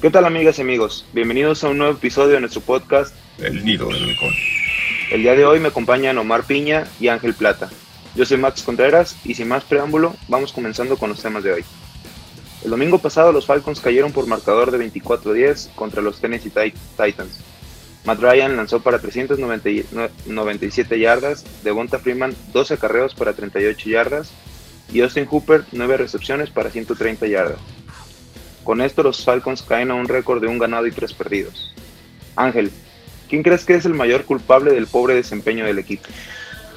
¿Qué tal amigas y amigos? Bienvenidos a un nuevo episodio de nuestro podcast El Nido del Halcón. El día de hoy me acompañan Omar Piña y Ángel Plata. Yo soy Max Contreras y sin más preámbulo, vamos comenzando con los temas de hoy. El domingo pasado los Falcons cayeron por marcador de 24-10 contra los Tennessee Titans. Matt Ryan lanzó para 397 yardas, Devonta Freeman 12 acarreos para 38 yardas y Austin Hooper 9 recepciones para 130 yardas. Con esto los Falcons caen a un récord de un ganado y tres perdidos. Ángel, ¿quién crees que es el mayor culpable del pobre desempeño del equipo?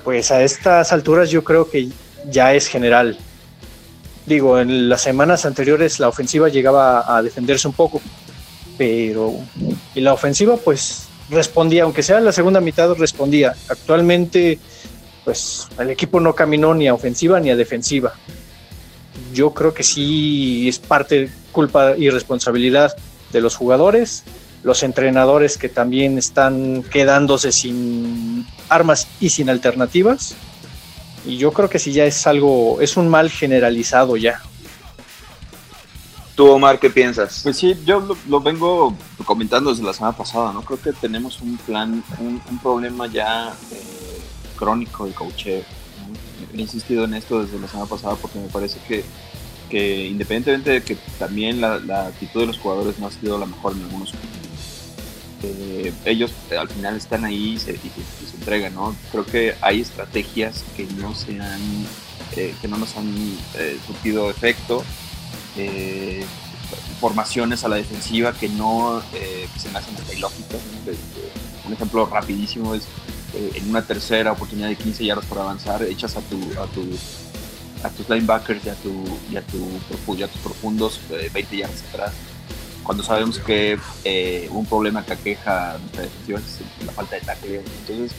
Pues a estas alturas yo creo que ya es general. Digo, en las semanas anteriores la ofensiva llegaba a defenderse un poco, pero y la ofensiva pues respondía, aunque sea la segunda mitad respondía. Actualmente pues el equipo no caminó ni a ofensiva ni a defensiva. Yo creo que sí es parte culpa y responsabilidad de los jugadores, los entrenadores que también están quedándose sin armas y sin alternativas. Y yo creo que sí ya es algo, es un mal generalizado ya. ¿Tú, Omar, qué piensas? Pues sí, yo lo, vengo comentando desde la semana pasada, ¿no? Creo que tenemos un plan, un, problema ya eh, crónico de coacheo. He insistido en esto desde la semana pasada porque me parece que que independientemente de que también la, actitud de los jugadores no ha sido la mejor en algunos eh, ellos al final están ahí y se, entregan, ¿no? Creo que hay estrategias que no se han, eh, que no nos han eh, surtido efecto, eh, formaciones a la defensiva que no se me hacen hasta ilógicas. Un ejemplo rapidísimo es en una tercera oportunidad de 15 yardas por avanzar, echas a tu, a tu a tus linebackers y a, tu, y a, tu, y a tus profundos 20 eh, yardas atrás. Cuando sabemos que eh, un problema que aqueja nuestra defensiva es la falta de tackle. Entonces,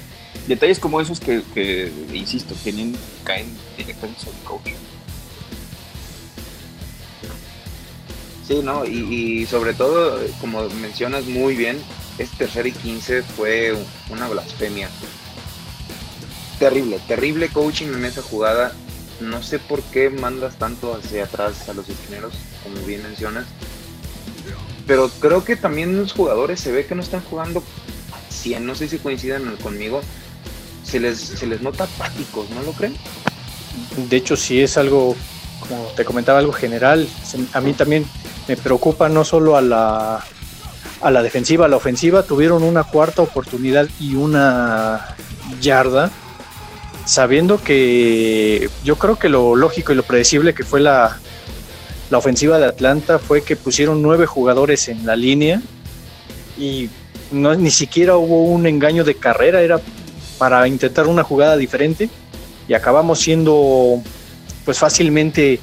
detalles como esos que, que insisto, tienen, caen directamente sobre el coach. Sí, ¿no? Y, y, sobre todo, como mencionas muy bien, este tercer y 15 fue una blasfemia. Terrible, terrible coaching en esa jugada no sé por qué mandas tanto hacia atrás a los esquineros, como bien mencionas. Pero creo que también los jugadores se ve que no están jugando 100, no sé si coincidan conmigo. Se les, se les nota apáticos, ¿no lo creen? De hecho, sí es algo, como te comentaba, algo general. A mí también me preocupa no solo a la, a la defensiva, a la ofensiva. Tuvieron una cuarta oportunidad y una yarda sabiendo que yo creo que lo lógico y lo predecible que fue la, la ofensiva de Atlanta fue que pusieron nueve jugadores en la línea y no, ni siquiera hubo un engaño de carrera, era para intentar una jugada diferente y acabamos siendo pues fácilmente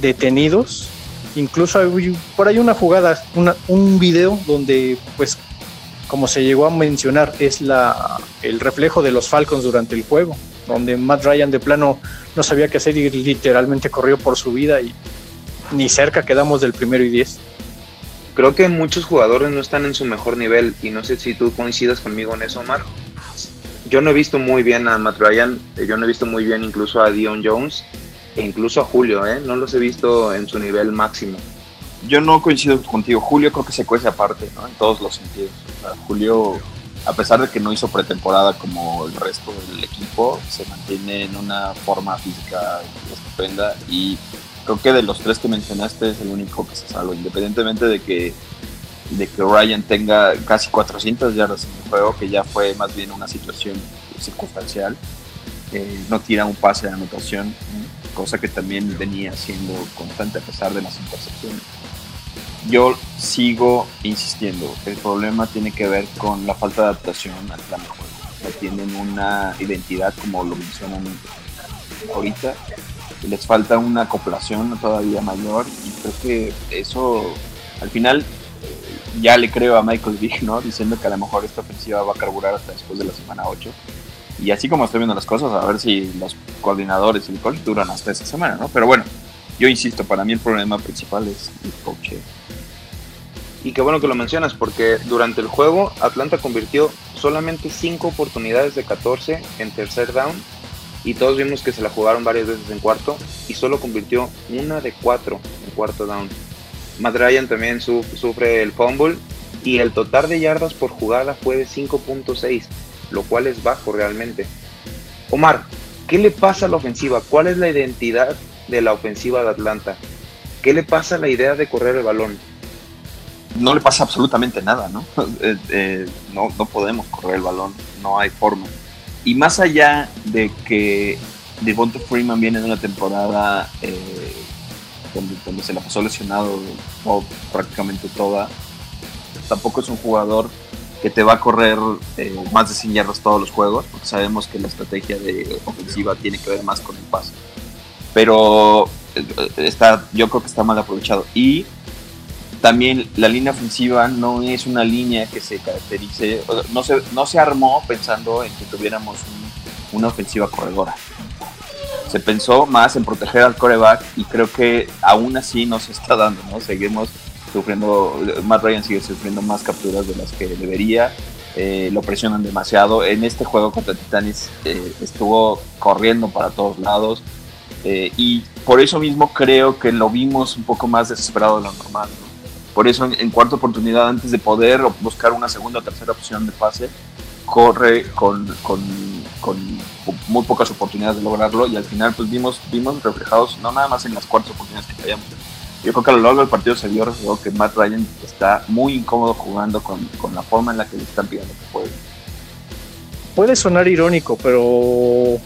detenidos. Incluso hay por ahí una jugada, una, un video donde pues como se llegó a mencionar es la, el reflejo de los Falcons durante el juego donde Matt Ryan de plano no sabía qué hacer y literalmente corrió por su vida y ni cerca quedamos del primero y diez. Creo que muchos jugadores no están en su mejor nivel y no sé si tú coincidas conmigo en eso, Omar. Yo no he visto muy bien a Matt Ryan, eh, yo no he visto muy bien incluso a Dion Jones e incluso a Julio, ¿eh? no los he visto en su nivel máximo. Yo no coincido contigo, Julio creo que se cuece aparte, ¿no? en todos los sentidos. Julio a pesar de que no hizo pretemporada como el resto del equipo, se mantiene en una forma física estupenda y creo que de los tres que mencionaste es el único que se salva, independientemente de que, de que Ryan tenga casi 400 yardas en el juego, que ya fue más bien una situación circunstancial. No tira un pase de anotación, cosa que también venía siendo constante a pesar de las intercepciones yo sigo insistiendo, el problema tiene que ver con la falta de adaptación al plan de juego. Tienen una identidad como lo mencionan ahorita, les falta una acoplación todavía mayor y creo que eso al final ya le creo a Michael Vick, ¿no? Diciendo que a lo mejor esta ofensiva va a carburar hasta después de la semana 8. Y así como estoy viendo las cosas, a ver si los coordinadores y el coach duran hasta esa semana, ¿no? Pero bueno, yo insisto, para mí el problema principal es el coach. Y qué bueno que lo mencionas, porque durante el juego Atlanta convirtió solamente 5 oportunidades de 14 en tercer down. Y todos vimos que se la jugaron varias veces en cuarto. Y solo convirtió una de 4 en cuarto down. Matt Ryan también sufre el fumble y el total de yardas por jugada fue de 5.6, lo cual es bajo realmente. Omar, ¿qué le pasa a la ofensiva? ¿Cuál es la identidad de la ofensiva de Atlanta? ¿Qué le pasa a la idea de correr el balón? No le pasa absolutamente nada, ¿no? Eh, eh, no, no podemos correr el balón, no hay forma. Y más allá de que Devonta Freeman viene de una temporada eh, donde, se la pasó lesionado prácticamente toda, tampoco es un jugador que te va a correr más de 100 yardas todos los juegos, porque sabemos que la estrategia de ofensiva tiene que ver más con el pase. Pero eh, está, yo creo que está mal aprovechado. Y también la línea ofensiva no es una línea que se caracterice, no se, no se armó pensando en que tuviéramos una ofensiva corredora. Se pensó más en proteger al coreback y creo que aún así no se está dando, ¿no? Seguimos sufriendo, Matt Ryan sigue sufriendo más capturas de las que debería, eh, lo presionan demasiado. En este juego contra Titanis eh, estuvo corriendo para todos lados eh, y por eso mismo creo que lo vimos un poco más desesperado de lo normal. Por eso en, cuarta oportunidad, antes de poder buscar una segunda o tercera opción de pase, corre con, con, con, muy pocas oportunidades de lograrlo y al final pues vimos, vimos reflejados no nada más en las cuartas oportunidades que fallamos, yo creo que a lo largo del partido se vio reflejado que Matt Ryan está muy incómodo jugando con, la forma en la que le están pidiendo que juegue. Puede sonar irónico, pero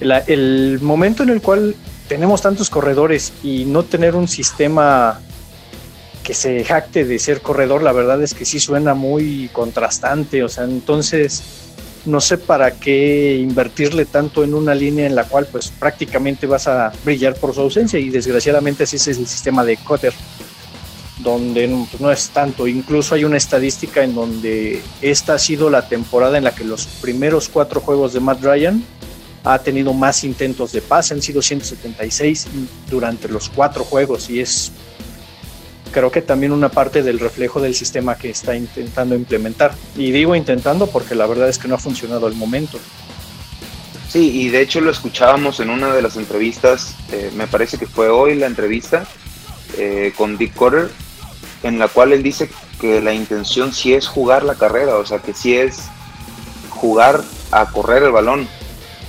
el momento en el cual tenemos tantos corredores y no tener un sistema que se jacte de ser corredor, la verdad es que sí suena muy contrastante. O sea, entonces no sé para qué invertirle tanto en una línea en la cual pues prácticamente vas a brillar por su ausencia y desgraciadamente así es el sistema de Cotter donde pues, no es tanto, incluso hay una estadística en donde esta ha sido la temporada en la que los primeros cuatro juegos de Matt Ryan ha tenido más intentos de pase, han sido 176 durante los cuatro juegos y es creo que también una parte del reflejo del sistema que está intentando implementar. Y digo intentando porque la verdad es que no ha funcionado al momento. Sí, y de hecho lo escuchábamos en una de las entrevistas, eh, me parece que fue hoy la entrevista eh, con Dick Cotter, en la cual él dice que la intención sí es jugar la carrera, o sea que sí es jugar a correr el balón,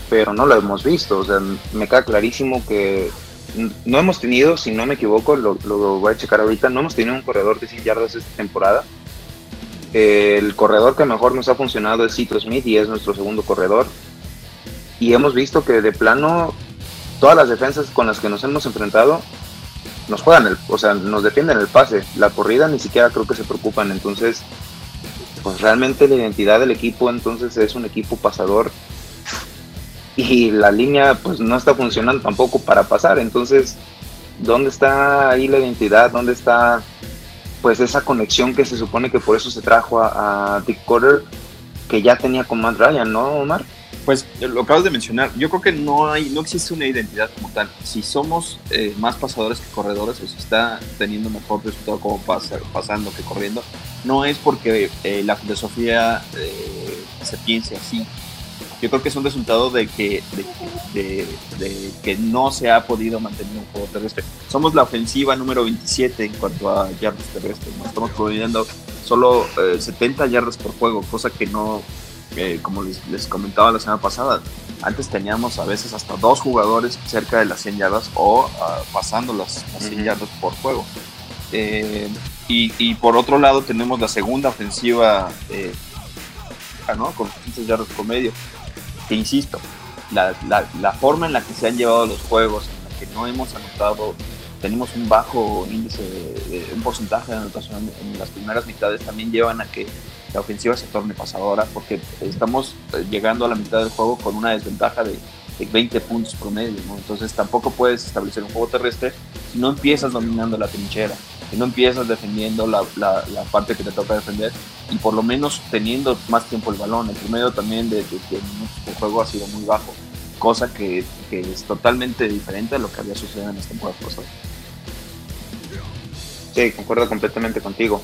pero no lo hemos visto, o sea, me queda clarísimo que no hemos tenido, si no me equivoco, lo, voy a checar ahorita, no hemos tenido un corredor de 100 yardas esta temporada. el corredor que mejor nos ha funcionado es Cito Smith y es nuestro segundo corredor. Y hemos visto que de plano todas las defensas con las que nos hemos enfrentado nos juegan, el, o sea, nos defienden el pase. La corrida ni siquiera creo que se preocupan. Entonces, pues realmente la identidad del equipo entonces es un equipo pasador y la línea pues no está funcionando tampoco para pasar. Entonces, ¿dónde está ahí la identidad? ¿Dónde está pues esa conexión que se supone que por eso se trajo a, Dick Cotter que ya tenía con Matt Ryan, ¿no, Omar? Pues lo acabas de mencionar, yo creo que no hay, no existe una identidad como tal. Si somos eh, más pasadores que corredores, o si está teniendo mejor resultado como pasando que corriendo, no es porque eh, la filosofía eh, se piense así, yo creo que es un resultado de que, de, que no se ha podido mantener un juego terrestre. Somos la ofensiva número 27 en cuanto a yardas terrestres. Estamos promediando solo 70 eh, yardas por juego, cosa que no, como les, comentaba la semana pasada, antes teníamos a veces hasta dos jugadores cerca de las 100 yardas o ah, pasando las, 100 yardas por juego. Eh, y, por otro lado tenemos la segunda ofensiva eh, ¿no? con 15 yardas por medio que insisto, la, la, forma en la que se han llevado los juegos, en la que no hemos anotado, tenemos un bajo índice, de, un porcentaje de anotación en las primeras mitades, también llevan a que la ofensiva se torne pasadora, porque estamos eh, llegando a la mitad del juego con una desventaja de, 20 puntos promedio, entonces tampoco puedes establecer un juego terrestre si no empiezas dominando la trinchera, si no empiezas defendiendo la, la, parte que te toca defender y por lo menos teniendo más tiempo el balón. El promedio también de, de, de juego ha sido muy bajo, cosa que, es totalmente diferente a lo que había sucedido en esta temporada pasada. Sí, concuerdo completamente contigo.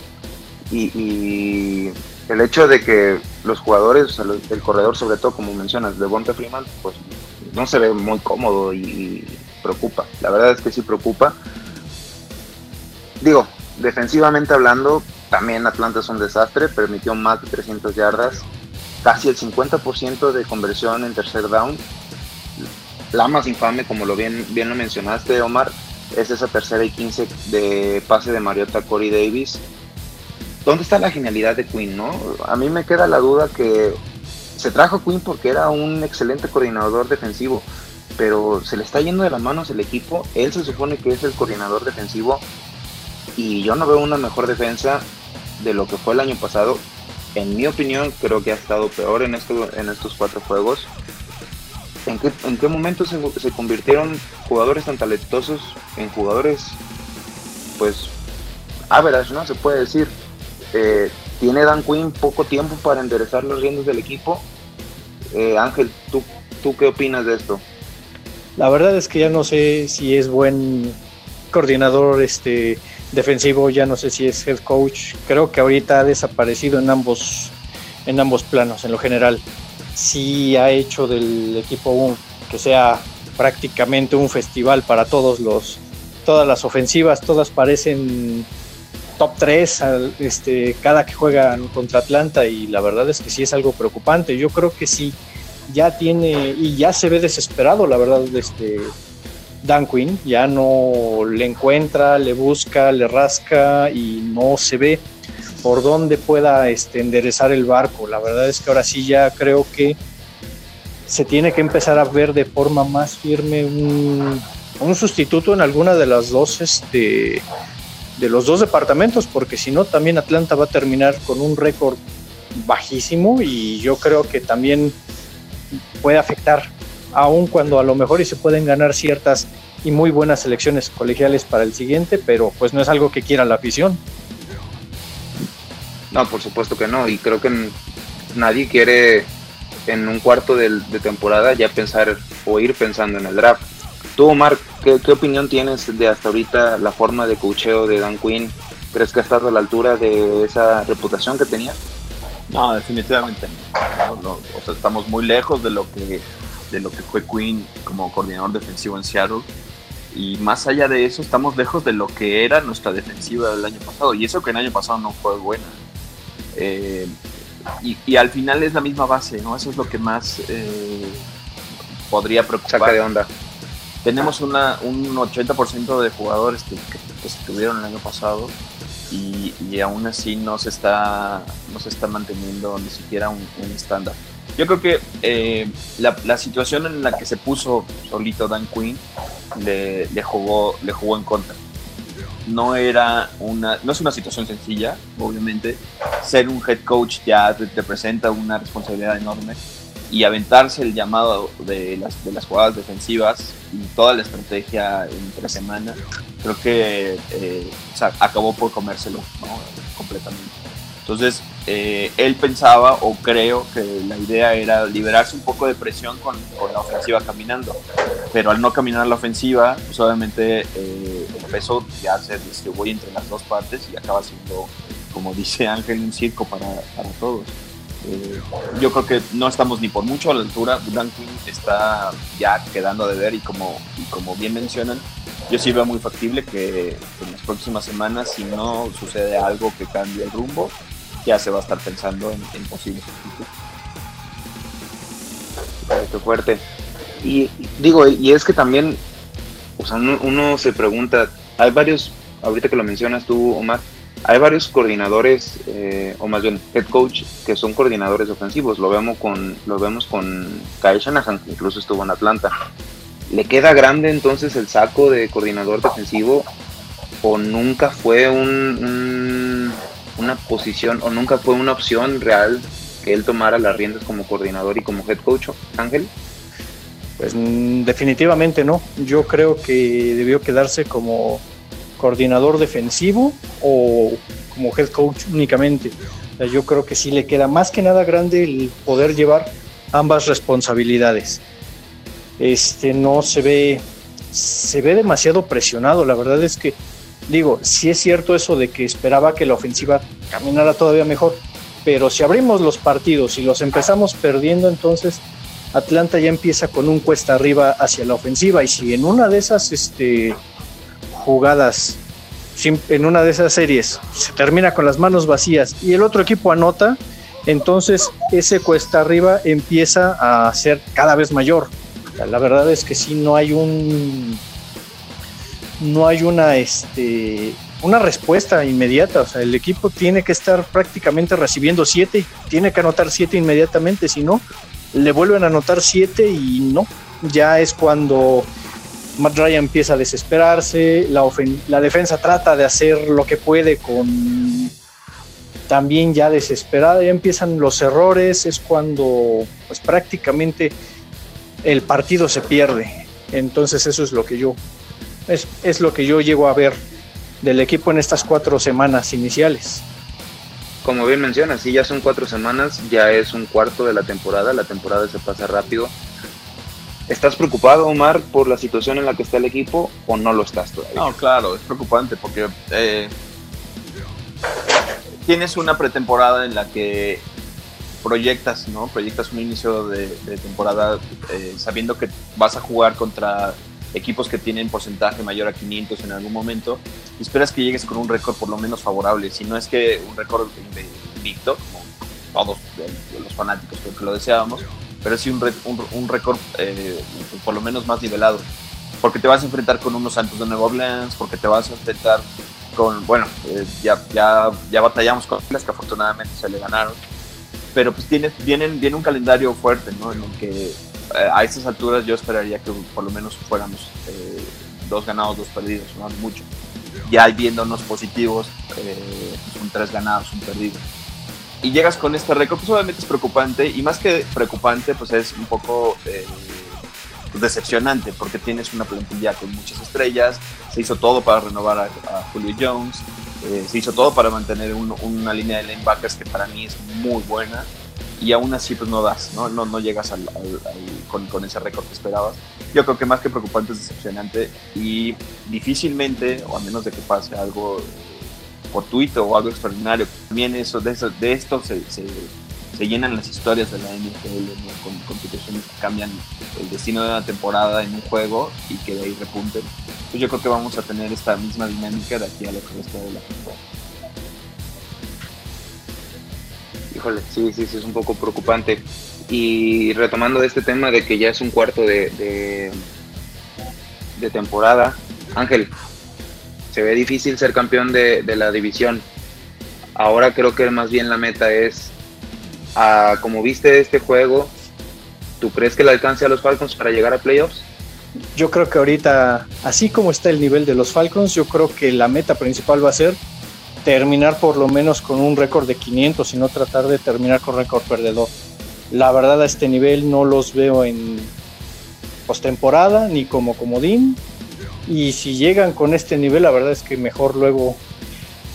Y, el hecho de que los jugadores, el corredor sobre todo, como mencionas, de Bonte Freeman, pues no se ve muy cómodo y preocupa. La verdad es que sí preocupa digo, defensivamente hablando, también Atlanta es un desastre, permitió más de 300 yardas, casi el 50% de conversión en tercer down. La más infame, como lo bien, bien lo mencionaste, Omar, es esa tercera y 15 de pase de Mariota Corey Davis. ¿Dónde está la genialidad de Quinn, no? A mí me queda la duda que se trajo Quinn porque era un excelente coordinador defensivo, pero se le está yendo de las manos el equipo. Él se supone que es el coordinador defensivo y yo no veo una mejor defensa de lo que fue el año pasado. En mi opinión, creo que ha estado peor en, en estos cuatro juegos. ¿En qué, en qué momento se, se convirtieron jugadores tan talentosos en jugadores, pues, average, ¿no? Se puede decir. Eh, tiene Dan Quinn poco tiempo para enderezar los riendos del equipo. Eh, Ángel, ¿tú, ¿tú qué opinas de esto? La verdad es que ya no sé si es buen coordinador este defensivo, ya no sé si es head coach. Creo que ahorita ha desaparecido en ambos en ambos planos, en lo general. Sí ha hecho del equipo un, que sea prácticamente un festival para todos los todas las ofensivas, todas parecen top 3 este, cada que juegan contra Atlanta y la verdad es que sí es algo preocupante. Yo creo que sí, ya tiene y ya se ve desesperado, la verdad, este Dan Quinn, ya no le encuentra, le busca, le rasca y no se ve por dónde pueda este, enderezar el barco. La verdad es que ahora sí ya creo que se tiene que empezar a ver de forma más firme un, un sustituto en alguna de las dos este, de los dos departamentos, porque si no, también Atlanta va a terminar con un récord bajísimo y yo creo que también puede afectar, aun cuando a lo mejor y se pueden ganar ciertas y muy buenas selecciones colegiales para el siguiente, pero pues no es algo que quiera la afición. No, por supuesto que no, y creo que nadie quiere en un cuarto de, de temporada ya pensar o ir pensando en el draft Tú, Omar, ¿qué, opinión tienes de hasta ahorita la forma de cocheo de Dan Quinn? ¿Crees que ha estado a la altura de esa reputación que tenía? No, definitivamente no. o sea, estamos muy lejos de lo que de lo que fue Quinn como coordinador defensivo en Seattle. Y más allá de eso, estamos lejos de lo que era nuestra defensiva del año pasado. Y eso que el año pasado no fue buena. Eh, y, al final es la misma base, ¿no? Eso es lo que más eh, podría preocupar. Saca de onda tenemos una, un 80% de jugadores que, que, estuvieron el año pasado y, y, aún así no se está, no se está manteniendo ni siquiera un, estándar. Yo creo que eh, la, la, situación en la que se puso solito Dan Quinn le, jugó, le jugó en contra. No, era una, no es una situación sencilla, obviamente. Ser un head coach ya te, te presenta una responsabilidad enorme y aventarse el llamado de las, de las jugadas defensivas y toda la estrategia entre semana, creo que eh, acabó por comérselo completamente. Entonces, eh, él pensaba, o creo que la idea era liberarse un poco de presión con, con la ofensiva caminando, pero al no caminar la ofensiva, pues obviamente eh, empezó ya se distribuye entre las dos partes y acaba siendo, como dice Ángel, un circo para, para todos. Eh, yo creo que no estamos ni por mucho a la altura. Dan está ya quedando de ver y como, como bien mencionan, yo sí veo muy factible que en las próximas semanas, si no sucede algo que cambie el rumbo, ya se va a estar pensando en, en posibles Qué fuerte. Y digo, y es que también, o sea, uno, se pregunta, hay varios, ahorita que lo mencionas tú, Omar, hay varios coordinadores, eh, o más bien head coach, que son coordinadores ofensivos. Lo vemos con, lo vemos con Kyle Shanahan, que incluso estuvo en Atlanta. ¿Le queda grande entonces el saco de coordinador defensivo? ¿O nunca fue un, una posición, o nunca fue una opción real que él tomara las riendas como coordinador y como head coach, Ángel? Pues mm, definitivamente no. Yo creo que debió quedarse como coordinador defensivo o como head coach únicamente. yo creo que sí le queda más que nada grande el poder llevar ambas responsabilidades. Este no se ve se ve demasiado presionado, la verdad es que digo, sí es cierto eso de que esperaba que la ofensiva caminara todavía mejor, pero si abrimos los partidos y los empezamos perdiendo, entonces Atlanta ya empieza con un cuesta arriba hacia la ofensiva y si en una de esas este jugadas en una de esas series se termina con las manos vacías y el otro equipo anota, entonces ese cuesta arriba empieza a ser cada vez mayor. La verdad es que si no hay un no hay una este una respuesta inmediata, o sea, el equipo tiene que estar prácticamente recibiendo siete, tiene que anotar siete inmediatamente, si no le vuelven a anotar siete y no, ya es cuando Matt Ryan empieza a desesperarse, la, la defensa trata de hacer lo que puede con también ya desesperada, ya empiezan los errores, es cuando pues prácticamente el partido se pierde. Entonces eso es lo que yo es, es lo que yo llego a ver del equipo en estas cuatro semanas iniciales. Como bien mencionas, sí, ya son cuatro semanas, ya es un cuarto de la temporada, la temporada se pasa rápido ¿Estás preocupado, Omar, por la situación en la que está el equipo o no lo estás todavía? No, claro, es preocupante porque eh, tienes una pretemporada en la que proyectas, ¿no? Proyectas un inicio de, temporada eh, sabiendo que vas a jugar contra equipos que tienen porcentaje mayor a 500 en algún momento esperas que llegues con un récord por lo menos favorable, si no es que un récord invicto, como todos los fanáticos creo que lo deseábamos, pero sí un, un, récord eh, por lo menos más nivelado. Porque te vas a enfrentar con unos Santos de Nueva Orleans, porque te vas a enfrentar con, bueno, eh, ya, ya, ya batallamos con las que afortunadamente se le ganaron, pero pues tiene, vienen, viene un calendario fuerte, ¿no? En el que a estas alturas yo esperaría que por lo menos fuéramos dos ganados, dos perdidos, no mucho. Ya viéndonos positivos, son tres ganados, un perdido y llegas con este récord, pues obviamente es preocupante y más que preocupante, pues es un poco eh, decepcionante porque tienes una plantilla con muchas estrellas, se hizo todo para renovar a, Julio Jones, eh, se hizo todo para mantener una línea de linebackers que para mí es muy buena y aún así pues no das, no, no, no llegas al, con, con, ese récord que esperabas. Yo creo que más que preocupante es decepcionante y difícilmente, o a menos de que pase algo fortuito o algo extraordinario. También eso, de, eso, de esto se, se, llenan las historias de la NFL con, situaciones que cambian el destino de una temporada en un juego y que de ahí repunten. Pues yo creo que vamos a tener esta misma dinámica de aquí a lo que resta de la temporada. Sí, sí, sí, es un poco preocupante. Y retomando este tema de que ya es un cuarto de, de, de temporada, Ángel, se ve difícil ser campeón de, la división. Ahora creo que más bien la meta es, a, como viste este juego, ¿tú crees que le alcance a los Falcons para llegar a playoffs? Yo creo que ahorita, así como está el nivel de los Falcons, yo creo que la meta principal va a ser terminar por lo menos con un récord de 500 y no tratar de terminar con récord perdedor. La verdad a este nivel no los veo en postemporada ni como comodín y si llegan con este nivel, la verdad es que mejor luego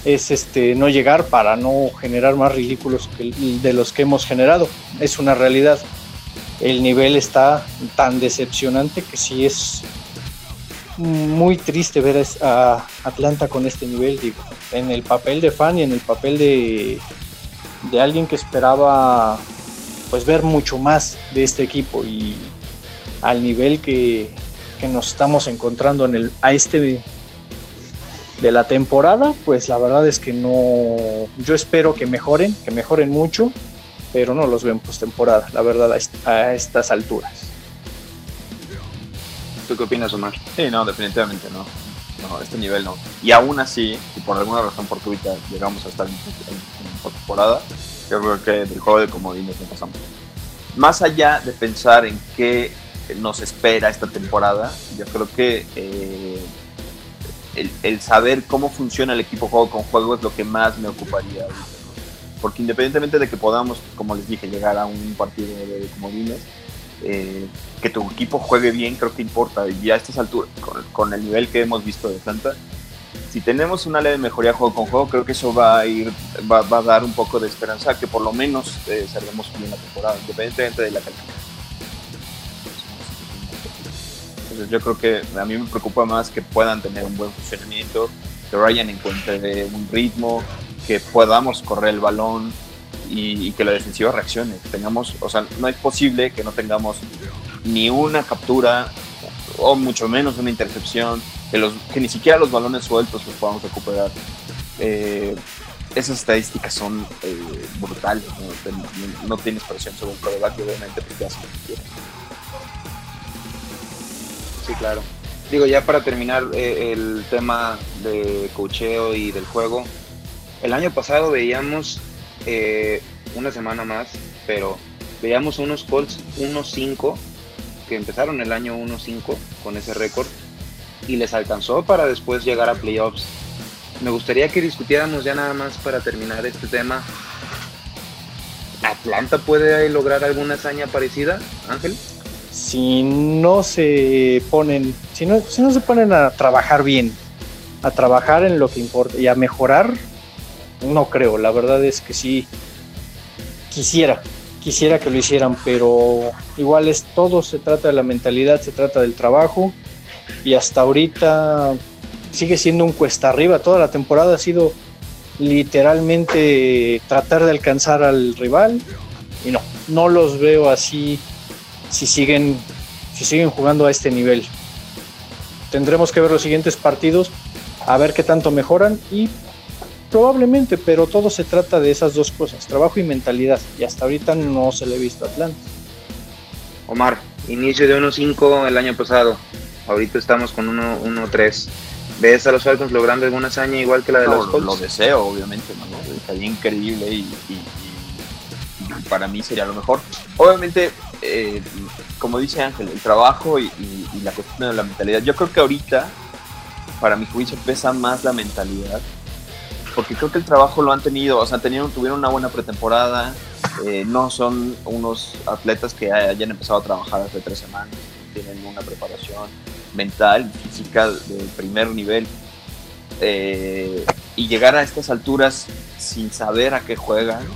es este no llegar para no generar más ridículos de los que hemos generado. Es una realidad. El nivel está tan decepcionante que sí es muy triste ver a Atlanta con este nivel, digo, en el papel de fan y en el papel de, de alguien que esperaba pues ver mucho más de este equipo y al nivel que, que nos estamos encontrando en el, a este de, la temporada, pues la verdad es que no, yo espero que mejoren, que mejoren mucho, pero no los veo en postemporada, la verdad, a, estas alturas. ¿Tú qué opinas, Omar? Sí, no, definitivamente no. No, este nivel no. Y aún así, si por alguna razón fortuita llegamos a estar en, postemporada, yo creo que del juego de comodines no pasamos. Más allá de pensar en qué nos espera esta temporada. Yo creo que eh, el, saber cómo funciona el equipo juego con juego es lo que más me ocuparía Porque independientemente de que podamos, como les dije, llegar a un partido de comodines, eh, que tu equipo juegue bien creo que importa. Y a estas alturas, con, el nivel que hemos visto de Santa, si tenemos una leve mejoría juego con juego, creo que eso va a ir, va, a dar un poco de esperanza que por lo menos eh, salgamos bien la temporada, independientemente de la calidad. yo creo que a mí me preocupa más que puedan tener un buen funcionamiento, que Ryan encuentre un ritmo, que podamos correr el balón y, que la defensiva reaccione. o sea, no es posible que no tengamos ni una captura o mucho menos una intercepción que, los, que ni siquiera los balones sueltos los podamos recuperar. Eh, esas estadísticas son eh, brutales. ¿no? tienes presión sobre el coreback, obviamente, porque hace lo que Sí, claro. Digo, ya para terminar eh, el tema de cocheo y del juego, el año pasado veíamos eh, una semana más, pero veíamos unos Colts 1-5 que empezaron el año 1-5 con ese récord y les alcanzó para después llegar a playoffs. Me gustaría que discutiéramos ya nada más para terminar este tema. ¿Atlanta puede lograr alguna hazaña parecida, Ángel? si no se ponen, si no, si no se ponen a trabajar bien, a trabajar en lo que importa y a mejorar, no creo. La verdad es que sí quisiera, quisiera que lo hicieran, pero igual es todo, se trata de la mentalidad, se trata del trabajo y hasta ahorita sigue siendo un cuesta arriba. Toda la temporada ha sido literalmente tratar de alcanzar al rival y no, no los veo así si siguen, si siguen jugando a este nivel. Tendremos que ver los siguientes partidos, a ver qué tanto mejoran y probablemente, pero todo se trata de esas dos cosas, trabajo y mentalidad. Y hasta ahorita no se le ha visto a Atlanta. Omar, inicio de 1-5 el año pasado. Ahorita estamos con 1-3. ¿Ves a los Falcons logrando alguna hazaña igual que la de los Colts? Lo deseo, obviamente, ¿no? Estaría increíble y, para mí sería lo mejor. Obviamente, eh, como dice Ángel, el trabajo y, la cuestión de la mentalidad. Yo creo que ahorita, para mi juicio, pesa más la mentalidad, porque creo que el trabajo lo han tenido, o sea, tenieron, tuvieron una buena pretemporada, eh, no son unos atletas que hayan empezado a trabajar hace tres semanas, tienen una preparación mental, física de primer nivel. Eh, y llegar a estas alturas sin saber a qué juegan,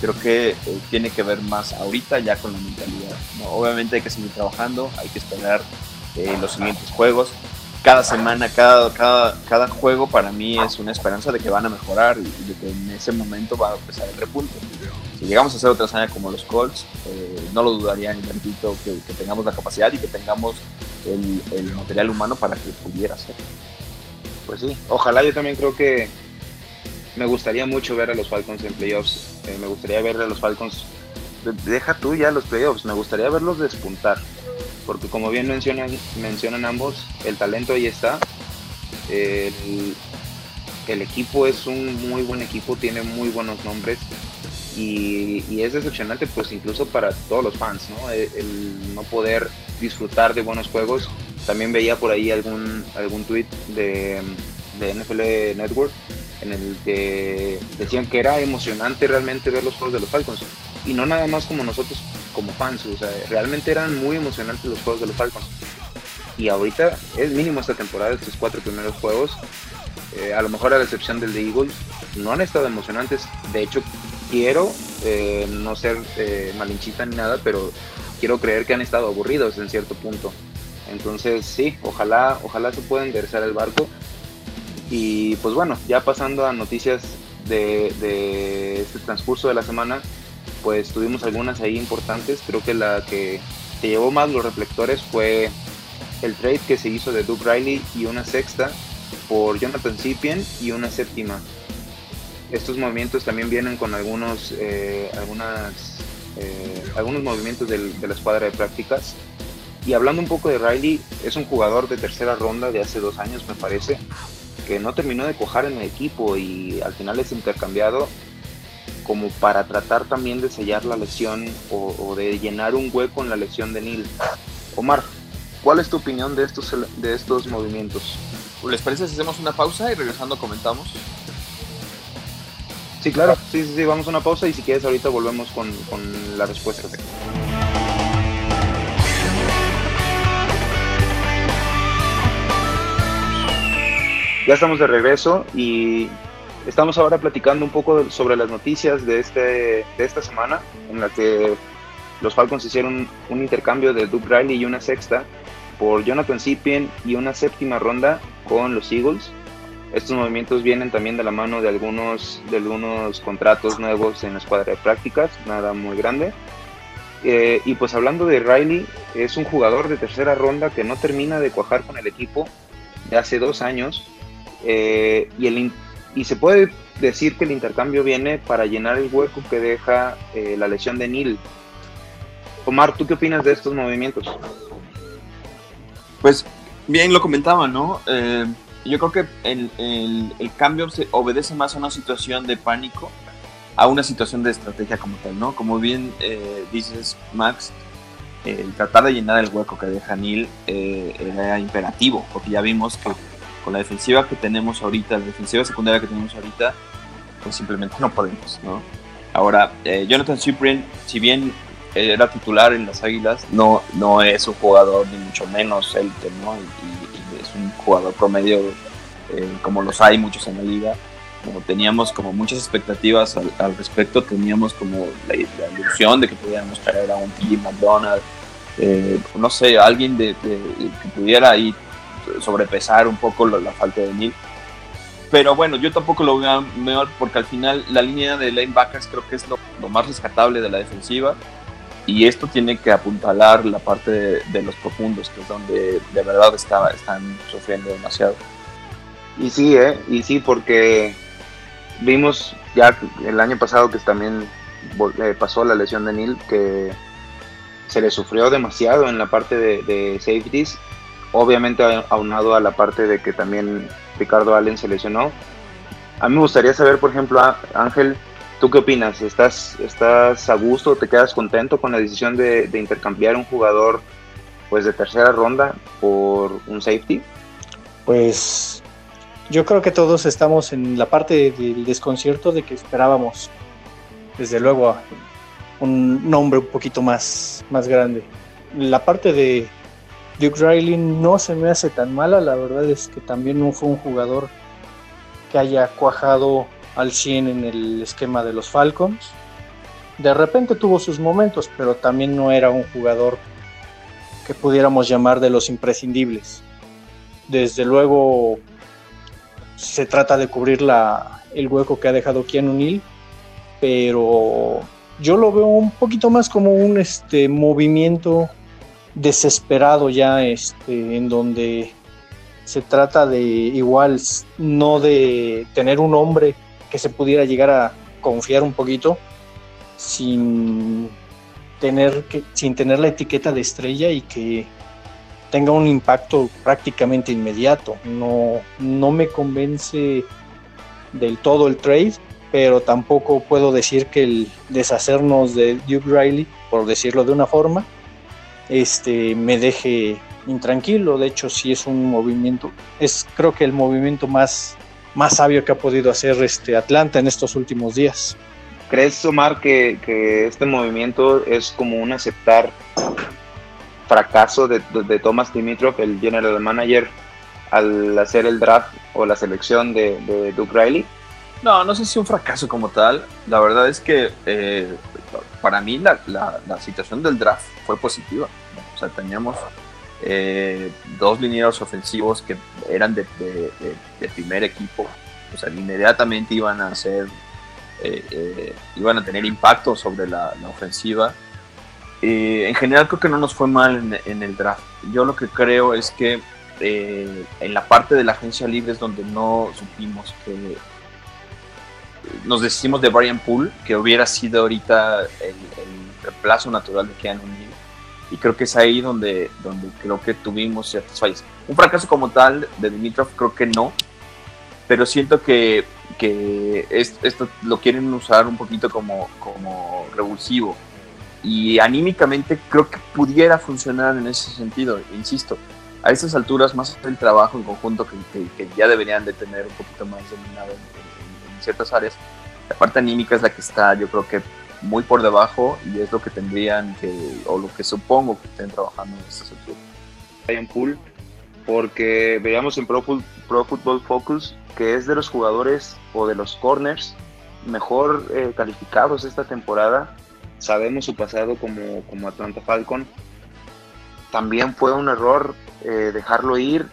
creo que eh, tiene que ver más ahorita ya con la mentalidad. Obviamente hay que seguir trabajando, hay que esperar eh, los siguientes juegos. Cada semana, cada, cada, cada juego para mí es una esperanza de que van a mejorar y, de que en ese momento va a empezar el repunte. Si llegamos a hacer otra hazaña como los Colts, eh, no lo dudaría ni tantito que, que, tengamos la capacidad y que tengamos el, el material humano para que pudiera ser. Pues sí, ojalá yo también creo que me gustaría mucho ver a los Falcons en playoffs. Eh, me gustaría ver a los Falcons. Deja tú ya los playoffs, me gustaría verlos despuntar. Porque como bien mencionan, mencionan ambos, el talento ahí está. El, equipo es un muy buen equipo, tiene muy buenos nombres. Y, es decepcionante pues incluso para todos los fans, ¿no? El, no poder disfrutar de buenos juegos. También veía por ahí algún, algún tweet de, de NFL Network en el que decían que era emocionante realmente ver los juegos de los Falcons. Y no nada más como nosotros como fans, o sea, realmente eran muy emocionantes los juegos de los Falcons. Y ahorita es mínimo esta temporada, estos cuatro primeros juegos, eh, a lo mejor a la excepción del de Eagles, no han estado emocionantes. De hecho, quiero eh, no ser eh, malinchista ni nada, pero quiero creer que han estado aburridos en cierto punto. Entonces, sí, ojalá, ojalá se pueda enderezar el barco y pues bueno, ya pasando a noticias de, este transcurso de la semana, pues tuvimos algunas ahí importantes. Creo que la que se llevó más los reflectores fue el trade que se hizo de Duke Riley y una sexta por Jonathan Cipien y una séptima. Estos movimientos también vienen con algunos, eh, eh, algunos movimientos de la escuadra de prácticas. Y hablando un poco de Riley, es un jugador de tercera ronda de hace dos años, me parece que no terminó de cojar en el equipo y al final es intercambiado como para tratar también de sellar la lesión o, de llenar un hueco en la lesión de Neil. Omar, ¿cuál es tu opinión de estos, de estos movimientos? ¿Les parece si hacemos una pausa y regresando comentamos? Sí, claro, sí, sí, sí, vamos a una pausa y si quieres ahorita volvemos con, con la respuesta. Ya estamos de regreso y estamos ahora platicando un poco sobre las noticias de, este, de esta semana, en la que los Falcons hicieron un intercambio de Duke Riley y una sexta por Jonathan Cipien y una séptima ronda con los Eagles. Estos movimientos vienen también de la mano de algunos, de algunos contratos nuevos en la escuadra de prácticas, nada muy grande. Eh, y pues hablando de Riley, es un jugador de tercera ronda que no termina de cuajar con el equipo de hace dos años eh, y, el, y se puede decir que el intercambio viene para llenar el hueco que deja eh, la lesión de Neil. Omar, ¿tú qué opinas de estos movimientos? Pues bien lo comentaba, ¿no? Eh, yo creo que el, el, cambio se obedece más a una situación de pánico, a una situación de estrategia como tal, ¿no? Como bien dices, Max, el tratar de llenar el hueco que deja Neil era imperativo, porque ya vimos que con la defensiva que tenemos ahorita, la defensiva secundaria que tenemos ahorita, pues simplemente no podemos, ¿no? Ahora, eh, Jonathan Cyprien, si bien era titular en las Águilas, no, no es un jugador ni mucho menos élite, ¿no? Y, es un jugador promedio eh, como los hay muchos en la liga. Como teníamos como muchas expectativas al, respecto, teníamos como la, ilusión de que pudiéramos traer a un T. McDonald, eh, no sé, alguien de, que pudiera ahí sobrepesar un poco la, falta de Neil. Pero bueno, yo tampoco lo veo mejor porque al final la línea de linebackers creo que es lo, más rescatable de la defensiva y esto tiene que apuntalar la parte de, los profundos, que es donde de verdad estaba, están sufriendo demasiado. Y sí, ¿eh? y sí, porque vimos ya el año pasado que también pasó la lesión de Neil, que se le sufrió demasiado en la parte de safeties obviamente aunado a la parte de que también Ricardo Allen se lesionó. A mí me gustaría saber, por ejemplo, Ángel, ¿tú qué opinas? ¿Estás, estás a gusto? ¿Te quedas contento con la decisión de, intercambiar un jugador pues de tercera ronda por un safety? Pues yo creo que todos estamos en la parte del desconcierto de que esperábamos, desde luego, un nombre un poquito más, más grande. La parte de Duke Riley no se me hace tan mala, la verdad es que también no fue un jugador que haya cuajado al 100 en el esquema de los Falcons. De repente tuvo sus momentos, pero también no era un jugador que pudiéramos llamar de los imprescindibles. Desde luego se trata de cubrir la, el hueco que ha dejado Keanu Neal, pero yo lo veo un poquito más como un este, movimiento desesperado ya, este, en donde se trata de igual no de tener un hombre que se pudiera llegar a confiar un poquito sin tener que sin tener la etiqueta de estrella y que tenga un impacto prácticamente inmediato. No, no me convence del todo el trade, pero tampoco puedo decir que el deshacernos de Duke Riley, por decirlo de una forma, este, me deje intranquilo. De hecho, sí es un movimiento, es creo que el movimiento más, más sabio que ha podido hacer este Atlanta en estos últimos días. ¿Crees, Omar, que, que este movimiento es como un aceptar fracaso de, de, Thomas Dimitrov, el general manager, al hacer el draft o la selección de, de Duke Riley? No, no sé si un fracaso como tal. La verdad es que eh, para mí la, la, situación del draft fue positiva. Sea, teníamos eh, dos linieros ofensivos que eran de, primer equipo. O sea, inmediatamente iban a ser, eh, eh, iban a tener impacto sobre la, ofensiva. en general creo que no nos fue mal en, el draft. Yo lo que creo es que en la parte de la agencia libre es donde no supimos que nos decimos de Brian Poole, que hubiera sido ahorita el, reemplazo natural de Keanu Neal. Y creo que es ahí donde, donde creo que tuvimos ciertas fallas. Un fracaso como tal de Dimitrov creo que no, pero siento que, que esto lo quieren usar un poquito como, como revulsivo. Y anímicamente creo que pudiera funcionar en ese sentido, insisto. A estas alturas, más el trabajo en conjunto que, que, ya deberían de tener un poquito más dominado ciertas áreas. La parte anímica es la que está, yo creo que muy por debajo y es lo que tendrían que, o lo que supongo que estén trabajando en esta sector. Brian Pool, porque veíamos en Pro, Pro, Football Focus que es de los jugadores o de los corners mejor eh, calificados esta temporada. Sabemos su pasado como, como Atlanta Falcon. También fue un error eh, dejarlo ir.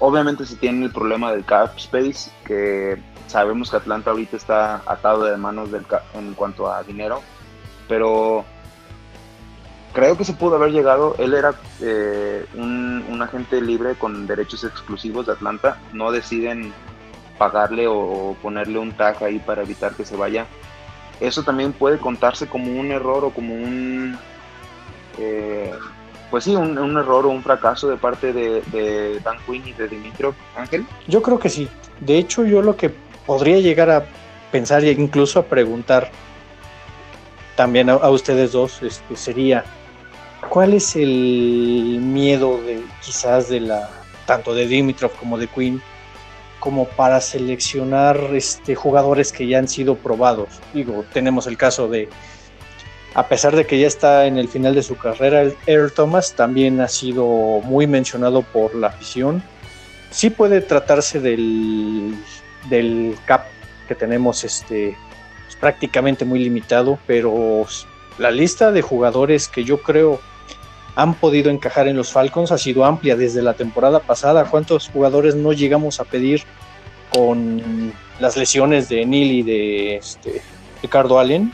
Obviamente se tiene el problema del cap space, que Sabemos que Atlanta ahorita está atado de manos del, en cuanto a dinero, pero creo que se pudo haber llegado. Él era eh, un, un, agente libre con derechos exclusivos de Atlanta. No deciden pagarle o, ponerle un tag ahí para evitar que se vaya. Eso también puede contarse como un error o como un. Eh, pues sí, un, error o un fracaso de parte de, de, Dan Quinn y de Dimitrov, Ángel. Yo creo que sí. De hecho, yo lo que podría llegar a pensar e incluso a preguntar también a, a ustedes dos este, sería ¿Cuál es el miedo de quizás de la tanto de Dimitrov como de Queen como para seleccionar este jugadores que ya han sido probados? Digo, tenemos el caso de a pesar de que ya está en el final de su carrera, el Earl Thomas también ha sido muy mencionado por la afición. Sí puede tratarse del, cap que tenemos este pues, prácticamente muy limitado, pero la lista de jugadores que yo creo han podido encajar en los Falcons ha sido amplia desde la temporada pasada. ¿Cuántos jugadores no llegamos a pedir con las lesiones de Neil y de este, Ricardo Allen?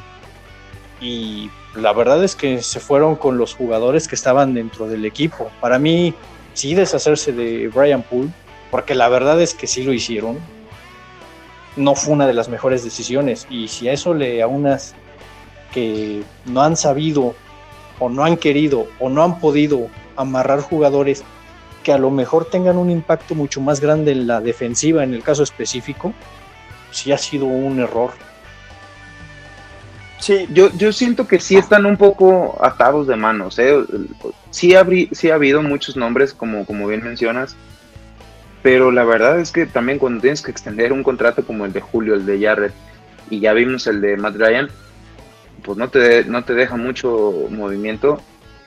Y la verdad es que se fueron con los jugadores que estaban dentro del equipo. Para mí, sí deshacerse de Brian Poole, porque la verdad es que sí lo hicieron. No fue una de las mejores decisiones. Y si a eso le aunas que no han sabido o no han querido o no han podido amarrar jugadores que a lo mejor tengan un impacto mucho más grande en la defensiva en el caso específico, sí ha sido un error. Sí, yo, yo siento que sí están un poco atados de manos. ¿eh? Sí, habrí, sí ha habido muchos nombres, como, como bien mencionas, pero la verdad es que también cuando tienes que extender un contrato como el de Julio, el de Jarrett, y ya vimos el de Matt Ryan, pues no te, no te deja mucho movimiento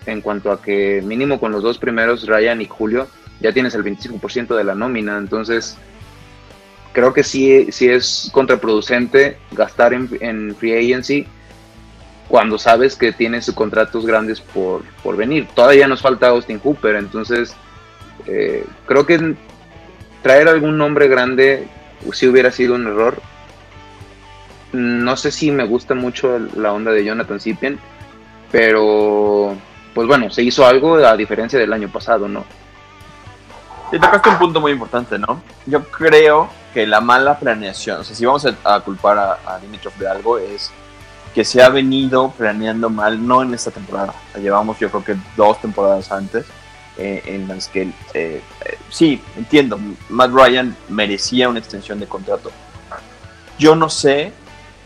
en cuanto a que mínimo con los dos primeros, Ryan y Julio, ya tienes el 25% de la nómina. Entonces, creo que sí, sí es contraproducente gastar en, en, free agency cuando sabes que tienes contratos grandes por, por venir. Todavía nos falta Austin Hooper, entonces eh, creo que traer algún nombre grande sí hubiera sido un error no sé si me gusta mucho la onda de Jonathan Sipien, pero pues bueno, se hizo algo a diferencia del año pasado, ¿no? Y tocaste un punto muy importante, ¿no? Yo creo que la mala planeación, o sea, si vamos a, culpar a, Dimitrov de algo, es que se ha venido planeando mal, no en esta temporada, llevamos yo creo que dos temporadas antes, eh, en las que, eh, eh, sí, entiendo, Matt Ryan merecía una extensión de contrato. Yo no sé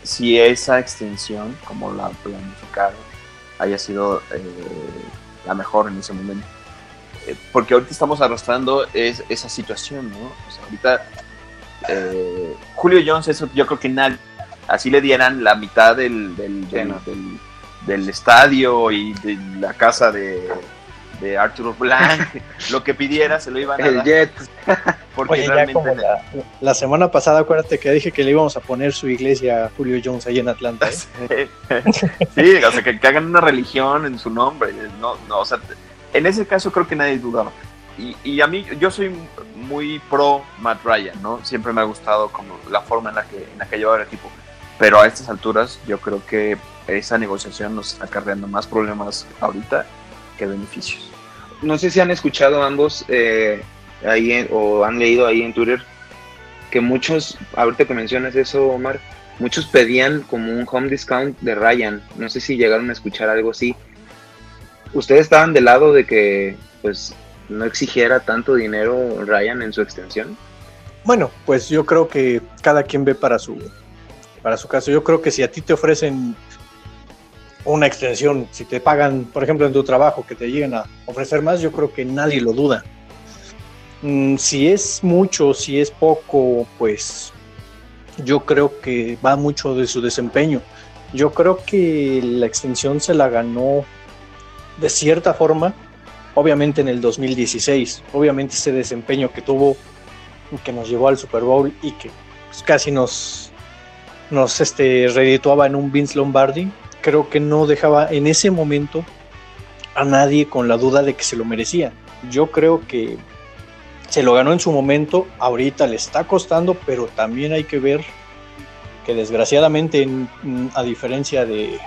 si esa extensión, como la planificaron, haya sido la mejor en ese momento. Porque ahorita estamos arrastrando es, esa situación, ¿no? O sea, ahorita Julio Jones, eso yo creo que nadie, así le dieran la mitad del, del, del, del, del estadio y de la casa de, de Arturo Blanc, lo que pidiera se lo iban a el dar. Jet. Porque Oye, realmente como la, la, semana pasada, acuérdate que dije que le íbamos a poner su iglesia a Julio Jones ahí en Atlanta. ¿eh? sí, o sea, que, que, hagan una religión en su nombre. No, no, o sea, en ese caso creo que nadie dudaba. Y, y, a mí, yo soy muy pro Matt Ryan, ¿no? Siempre me ha gustado como la forma en la que, en la que lleva el equipo. Pero a estas alturas, yo creo que esa negociación nos está acarreando más problemas ahorita que beneficios no sé si han escuchado ambos eh, ahí en, o han leído ahí en Twitter que muchos, ahorita que mencionas eso, Omar, muchos pedían como un home discount de Ryan. No sé si llegaron a escuchar algo así. ¿Ustedes estaban del lado de que pues no exigiera tanto dinero Ryan en su extensión? Bueno, pues yo creo que cada quien ve para su para su caso. Yo creo que si a ti te ofrecen una extensión, si te pagan, por ejemplo, en tu trabajo, que te lleguen a ofrecer más, yo creo que nadie lo duda. Mm, si es mucho, si es poco, pues yo creo que va mucho de su desempeño. Yo creo que la extensión se la ganó de cierta forma, obviamente en el 2016. Obviamente ese desempeño que tuvo, que nos llevó al Super Bowl y que pues, casi nos, nos este, redituaba en un Vince Lombardi, creo que no dejaba en ese momento a nadie con la duda de que se lo merecía. Yo creo que se lo ganó en su momento, ahorita le está costando, pero también hay que ver que desgraciadamente, a diferencia de,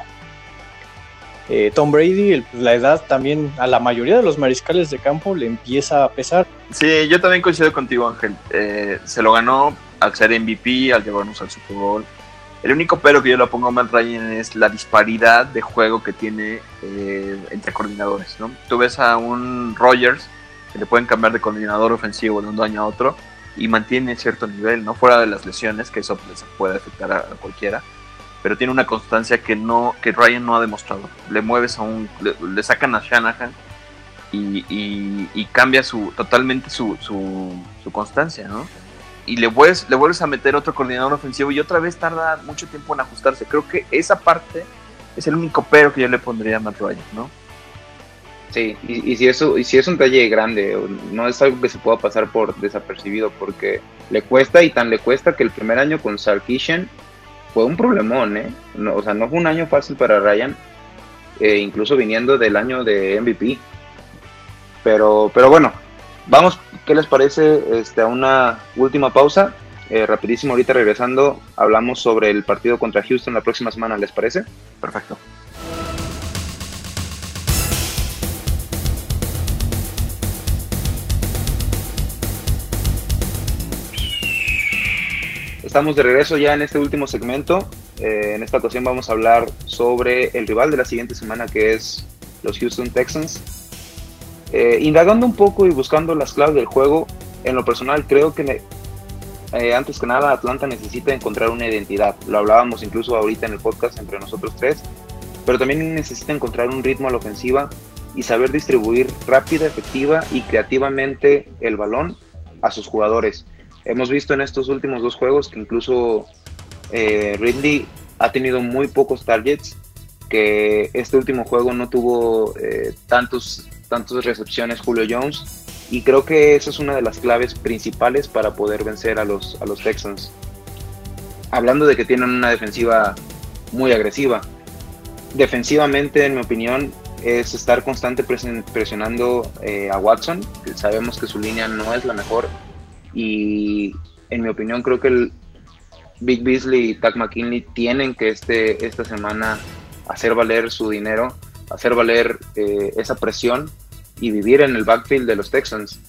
eh, Tom Brady, la edad también a la mayoría de los mariscales de campo le empieza a pesar. Sí, yo también coincido contigo, Ángel. Eh, se lo ganó al ser MVP, al llevarnos al Super Bowl. El único pero que yo le pongo a Matt Ryan es la disparidad de juego que tiene eh, entre coordinadores. ¿no? Tú ves a un Rogers que le pueden cambiar de coordinador ofensivo de un año a otro y mantiene cierto nivel, no fuera de las lesiones, que eso puede afectar a cualquiera pero tiene una constancia que no que Ryan no ha demostrado. Le mueves a un, le, sacan a Shanahan y, cambia su totalmente su, su, constancia, ¿no? Y le vuelves, le vuelves a meter otro coordinador ofensivo y otra vez tarda mucho tiempo en ajustarse. Creo que esa parte es el único pero que yo le pondría a Matt Ryan, ¿no? Sí, y, si eso, y si es un talle grande, no es algo que se pueda pasar por desapercibido, porque le cuesta y tan le cuesta que el primer año con Sarkisian fue un problemón, ¿eh? o sea, no fue un año fácil para Ryan, eh, incluso viniendo del año de MVP. Pero, pero bueno, vamos, ¿qué les parece este, a una última pausa? Eh, rapidísimo, ahorita regresando, hablamos sobre el partido contra Houston la próxima semana, ¿les parece? Perfecto. Estamos de regreso ya en este último segmento. Eh, en esta ocasión vamos a hablar sobre el rival de la siguiente semana que es los Houston Texans. Eh, indagando un poco y buscando las claves del juego, en lo personal creo que eh, antes que nada Atlanta necesita encontrar una identidad. Lo hablábamos incluso ahorita en el podcast entre nosotros tres, pero también necesita encontrar un ritmo a la ofensiva y saber distribuir rápida, efectiva y creativamente el balón a sus jugadores. Hemos visto en estos últimos dos juegos que incluso eh, Ridley ha tenido muy pocos targets, que este último juego no tuvo tantos, tantas recepciones Julio Jones, y creo que esa es una de las claves principales para poder vencer a los, a los Texans. Hablando de que tienen una defensiva muy agresiva. Defensivamente, en mi opinión, es estar constante presionando eh, a Watson. Sabemos que su línea no es la mejor y en mi opinión creo que el Big Beasley y Tack McKinley tienen que este, esta semana hacer valer su dinero, hacer valer eh, esa presión y vivir en el backfield de los Texans.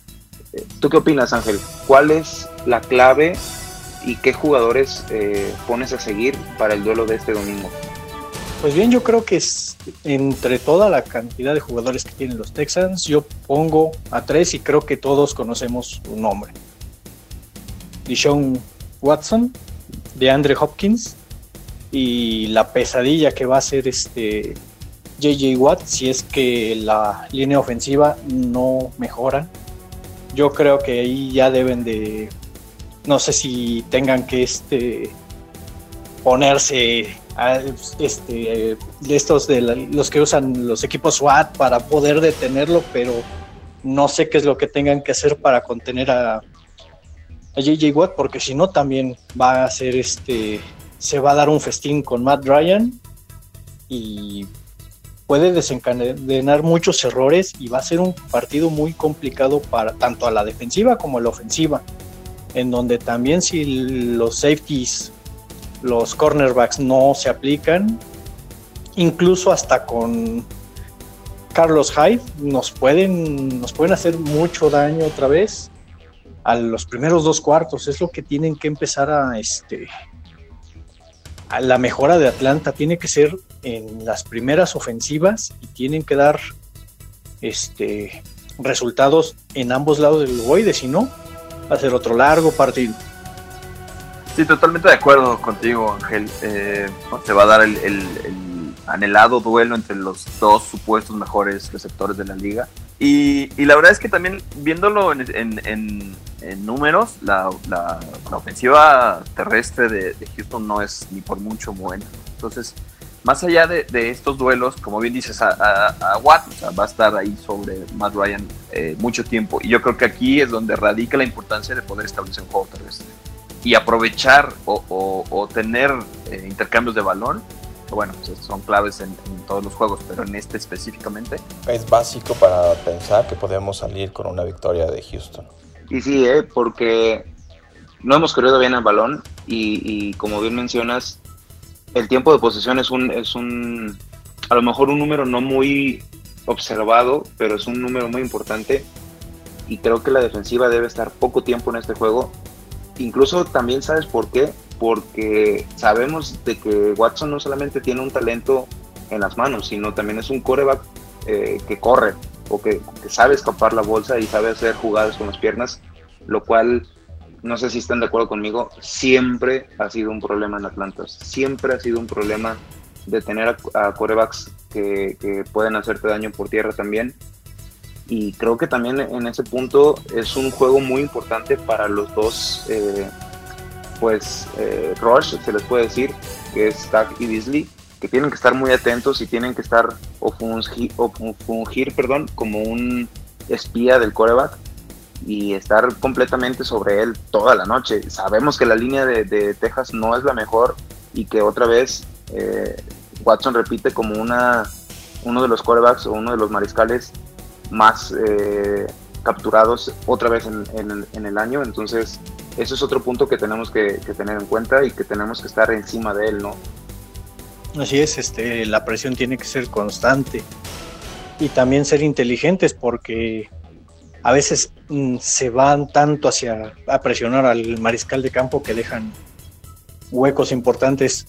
Eh, ¿Tú qué opinas, Ángel? ¿Cuál es la clave y qué jugadores eh, pones a seguir para el duelo de este domingo? Pues bien, yo creo que es entre toda la cantidad de jugadores que tienen los Texans, yo pongo a tres y creo que todos conocemos su nombre. Dishon Watson, de Andre Hopkins y la pesadilla que va a ser este JJ Watt si es que la línea ofensiva no mejora. Yo creo que ahí ya deben de no sé si tengan que este ponerse a, este estos de los que usan los equipos SWAT para poder detenerlo, pero no sé qué es lo que tengan que hacer para contener a, a JJ Watt, porque si no también va a ser este, se va a dar un festín con Matt Ryan y puede desencadenar muchos errores y va a ser un partido muy complicado para tanto a la defensiva como a la ofensiva, en donde también si los safeties, los cornerbacks no se aplican, incluso hasta con Carlos Hyde nos pueden, nos pueden hacer mucho daño otra vez a los primeros dos cuartos. Es lo que tienen que empezar a, este, a la mejora de Atlanta. Tiene que ser en las primeras ofensivas y tienen que dar este, resultados en ambos lados del ovoide. Si no, va a ser otro largo partido. Sí, totalmente de acuerdo contigo, Ángel. Eh, se va a dar el, anhelado duelo entre los dos supuestos mejores receptores de la liga. Y, la verdad es que también viéndolo en, números, la, la, ofensiva terrestre de, Houston no es ni por mucho buena. Entonces, más allá de, estos duelos, como bien dices, a, Watt va a estar ahí sobre Matt Ryan eh, mucho tiempo. Y yo creo que aquí es donde radica la importancia de poder establecer un juego terrestre y aprovechar o, tener eh, intercambios de balón. Que bueno, pues, son claves en, en, todos los juegos, pero en este específicamente. Es básico para pensar que podemos salir con una victoria de Houston. Y sí, ¿eh? porque no hemos corrido bien el balón y, como bien mencionas, el tiempo de posesión es un, es un a lo mejor un número no muy observado, pero es un número muy importante y creo que la defensiva debe estar poco tiempo en este juego. Incluso también sabes por qué, porque sabemos de que Watson no solamente tiene un talento en las manos, sino también es un coreback eh, que corre o que, que, sabe escapar la bolsa y sabe hacer jugadas con las piernas, lo cual, no sé si están de acuerdo conmigo, siempre ha sido un problema en Atlanta, siempre ha sido un problema de tener a, corebacks que, pueden hacerte daño por tierra también. Y creo que también en ese punto es un juego muy importante para los dos, eh, pues, eh, Rush, se les puede decir, que es Tag y Beasley, que tienen que estar muy atentos y tienen que estar o fungir perdón, como un espía del coreback y estar completamente sobre él toda la noche. Sabemos que la línea de, de Texas no es la mejor y que otra vez eh, Watson repite como una, uno de los quarterbacks o uno de los mariscales más eh, capturados otra vez en, el año. Entonces, eso es otro punto que tenemos que, tener en cuenta y que tenemos que estar encima de él, ¿no? Así es, este, la presión tiene que ser constante y también ser inteligentes porque a veces mm, se van tanto hacia a presionar al mariscal de campo que dejan huecos importantes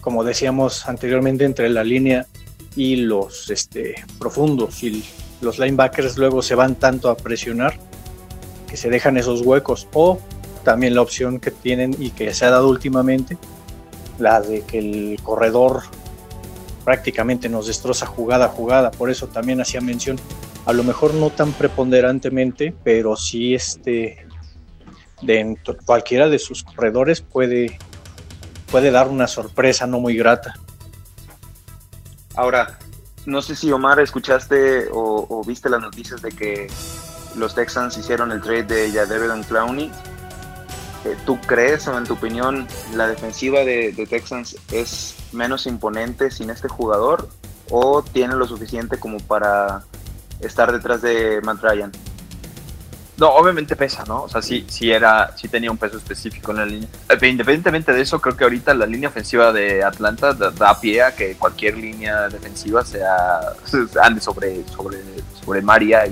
como decíamos anteriormente, entre la línea y los este, profundos y los linebackers luego se van tanto a presionar que se dejan esos huecos o también la opción que tienen y que se ha dado últimamente la de que el corredor prácticamente nos destroza jugada a jugada. Por eso también hacía mención a lo mejor no tan preponderantemente pero sí este de cualquiera de sus corredores puede puede dar una sorpresa no muy grata. Ahora, no sé si Omar escuchaste o, viste las noticias de que los Texans hicieron el trade de Jadeveon Clowney. Eh, ¿Tú crees o en tu opinión la defensiva de, de, Texans es menos imponente sin este jugador o tiene lo suficiente como para estar detrás de Matt? No, obviamente pesa, ¿no? O sea, sí, sí era, sí tenía un peso específico en la línea. Eh, independientemente de eso, creo que ahorita la línea ofensiva de Atlanta da, pie a que cualquier línea defensiva sea ande sobre, sobre, sobre María.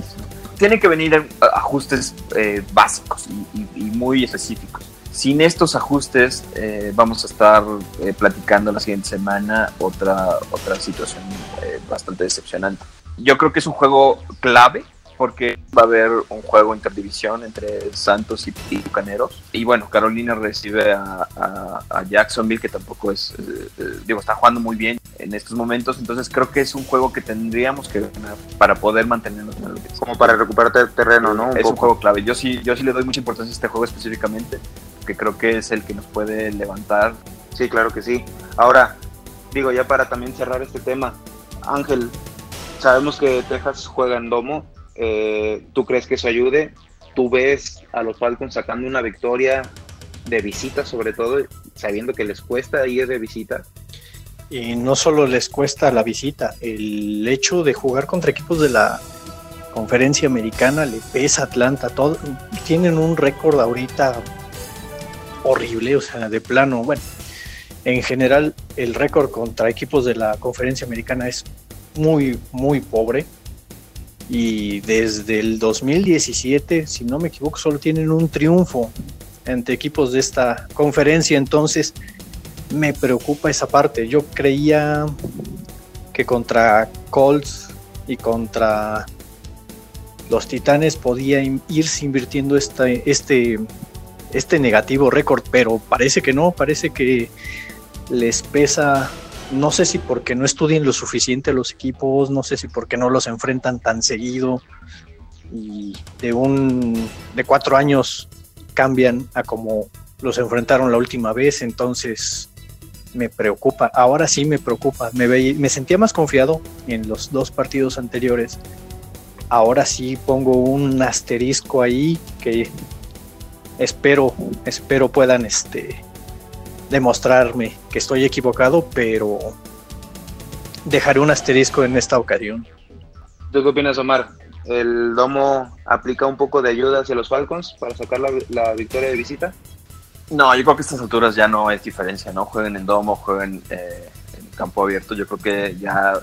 Tienen que venir ajustes eh, básicos y, muy específicos. Sin estos ajustes, eh, vamos a estar platicando la siguiente semana otra, otra situación bastante decepcionante. Yo creo que es un juego clave porque va a haber un juego interdivisión entre Santos y, Bucaneros. Y bueno, Carolina recibe a, Jacksonville, que tampoco es, eh, eh, digo, está jugando muy bien en estos momentos. Entonces creo que es un juego que tendríamos que ganar para poder mantenernos en el Como para recuperar terreno, ¿no? es un juego clave. Yo sí, yo sí le doy mucha importancia a este juego específicamente, que creo que es el que nos puede levantar. Sí, claro que sí. Ahora, digo, ya para también cerrar este tema, Ángel, sabemos que Texas juega en domo eh, ¿Tú crees que eso ayude? ¿Tú ves a los Falcons sacando una victoria de visita, sobre todo, sabiendo que les cuesta ir de visita? Y no solo les cuesta la visita, el hecho de jugar contra equipos de la conferencia americana le pesa a Atlanta. Todo, tienen un récord ahorita horrible, o sea, de plano. Bueno, en general, el récord contra equipos de la conferencia americana es muy, muy pobre y desde el 2017, si no me equivoco, solo tienen un triunfo ante equipos de esta conferencia, entonces me preocupa esa parte. Yo creía que contra Colts y contra los Titanes podía irse invirtiendo este, este, este negativo récord, pero parece que no, parece que les pesa no sé si porque no estudien lo suficiente los equipos, no sé si porque no los enfrentan tan seguido y de un de cuatro años cambian a como los enfrentaron la última vez, entonces me preocupa. Ahora sí me preocupa. Me, me sentía más confiado en los dos partidos anteriores. Ahora sí pongo un asterisco ahí que espero, espero puedan este demostrarme que estoy equivocado, pero dejaré un asterisco en esta ocasión. ¿Tú qué opinas, Omar? ¿El Domo aplica un poco de ayuda hacia los Falcons para sacar la, victoria de visita? No, yo creo que a estas alturas ya no es diferencia, ¿no? Jueguen en Domo, jueguen eh, en campo abierto, yo creo que ya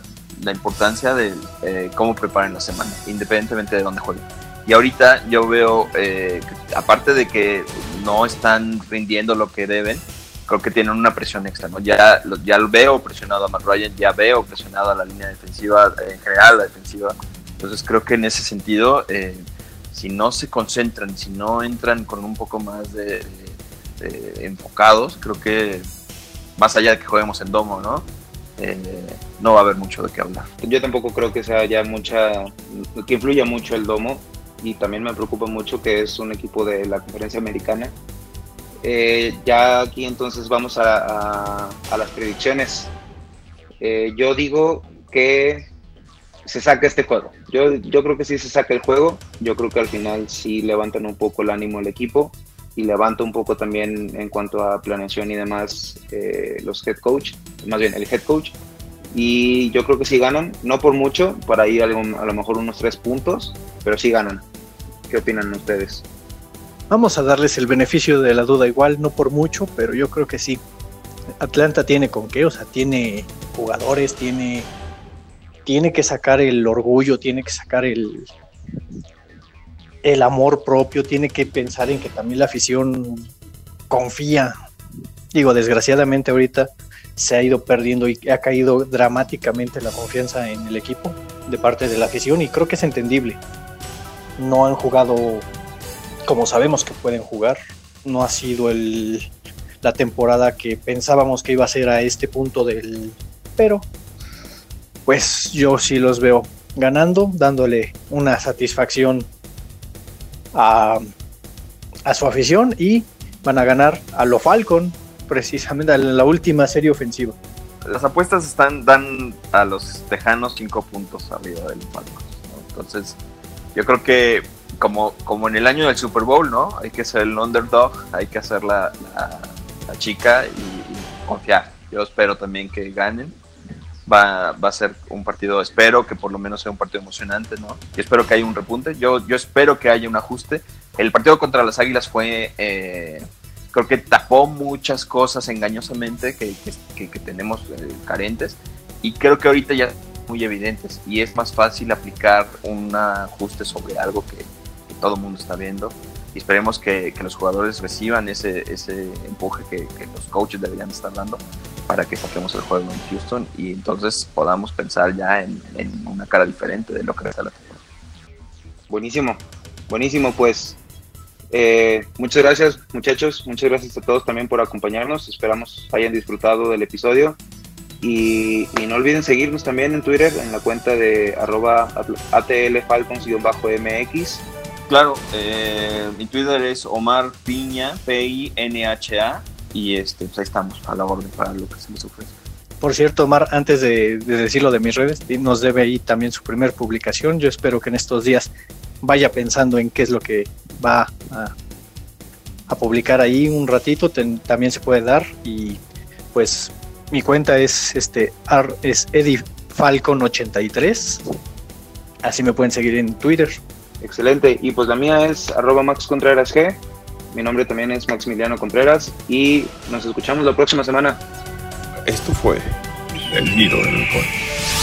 la importancia de eh, cómo preparen la semana, independientemente de dónde jueguen. Y ahorita yo veo, eh, aparte de que no están rindiendo lo que deben, creo que tienen una presión extra, ¿no? Ya, ya lo veo presionado a Matt Ryan, ya veo presionado a la línea defensiva, en general la defensiva. Entonces creo que en ese sentido, eh, si no se concentran, si no entran con un poco más de, enfocados, creo que más allá de que juguemos en domo, ¿no? Eh, no va a haber mucho de qué hablar. Yo tampoco creo que sea ya mucha, que influya mucho el domo y también me preocupa mucho que es un equipo de la conferencia americana eh, ya aquí entonces vamos a, las predicciones. Eh, yo digo que se saca este juego. Yo, yo creo que sí se saca el juego. Yo creo que al final sí levantan un poco el ánimo el equipo y levanta un poco también en cuanto a planeación y demás eh, los head coach, más bien el head coach. Y yo creo que sí ganan, no por mucho, para ir a lo mejor unos tres puntos, pero sí ganan. ¿Qué opinan ustedes? Vamos a darles el beneficio de la duda igual, no por mucho, pero yo creo que sí. Atlanta tiene con qué, o sea, tiene jugadores, tiene, tiene que sacar el orgullo, tiene que sacar el, el amor propio, tiene que pensar en que también la afición confía. Digo, desgraciadamente ahorita se ha ido perdiendo y ha caído dramáticamente la confianza en el equipo de parte de la afición y creo que es entendible. No han jugado como sabemos que pueden jugar. No ha sido el, la temporada que pensábamos que iba a ser a este punto del... Pero, pues yo sí los veo ganando, dándole una satisfacción a, a su afición y van a ganar a lo Falcon, precisamente en la última serie ofensiva. Las apuestas están dan a los Tejanos cinco puntos arriba del Falcon. Entonces, yo creo que como, como en el año del Super Bowl, ¿no? Hay que ser el underdog, hay que hacer la, chica y, confiar. Yo espero también que ganen. Va, va, a ser un partido, espero que por lo menos sea un partido emocionante, ¿no? Y espero que haya un repunte. Yo, yo espero que haya un ajuste. El partido contra las Águilas fue, eh, creo que tapó muchas cosas engañosamente que, que, que tenemos eh, carentes. Y creo que ahorita ya muy evidentes y es más fácil aplicar un ajuste sobre algo que, todo el mundo está viendo. Y esperemos que, los jugadores reciban ese, ese empuje que, los coaches deberían estar dando para que saquemos el juego en Houston y entonces podamos pensar ya en, una cara diferente de lo que resta la temporada. Buenísimo, buenísimo pues. Eh, muchas gracias muchachos, muchas gracias a todos también por acompañarnos, esperamos hayan disfrutado del episodio y, no olviden seguirnos también en Twitter en la cuenta de arroba atlfalcons-mx Claro, eh, mi Twitter es Omar Piña, P-I-N-H-A, y este, pues ahí estamos a la orden para lo que se les ofrece. Por cierto, Omar, antes de, decirlo de mis redes, nos debe ahí también su primer publicación. Yo espero que en estos días vaya pensando en qué es lo que va a, publicar ahí un ratito. también se puede dar y pues mi cuenta es este es edifalcon83. Así me pueden seguir en Twitter. Excelente. Y pues la mía es arroba Max Contreras G. Mi nombre también es Maximiliano Contreras y nos escuchamos la próxima semana. Esto fue El Nido del Halcón.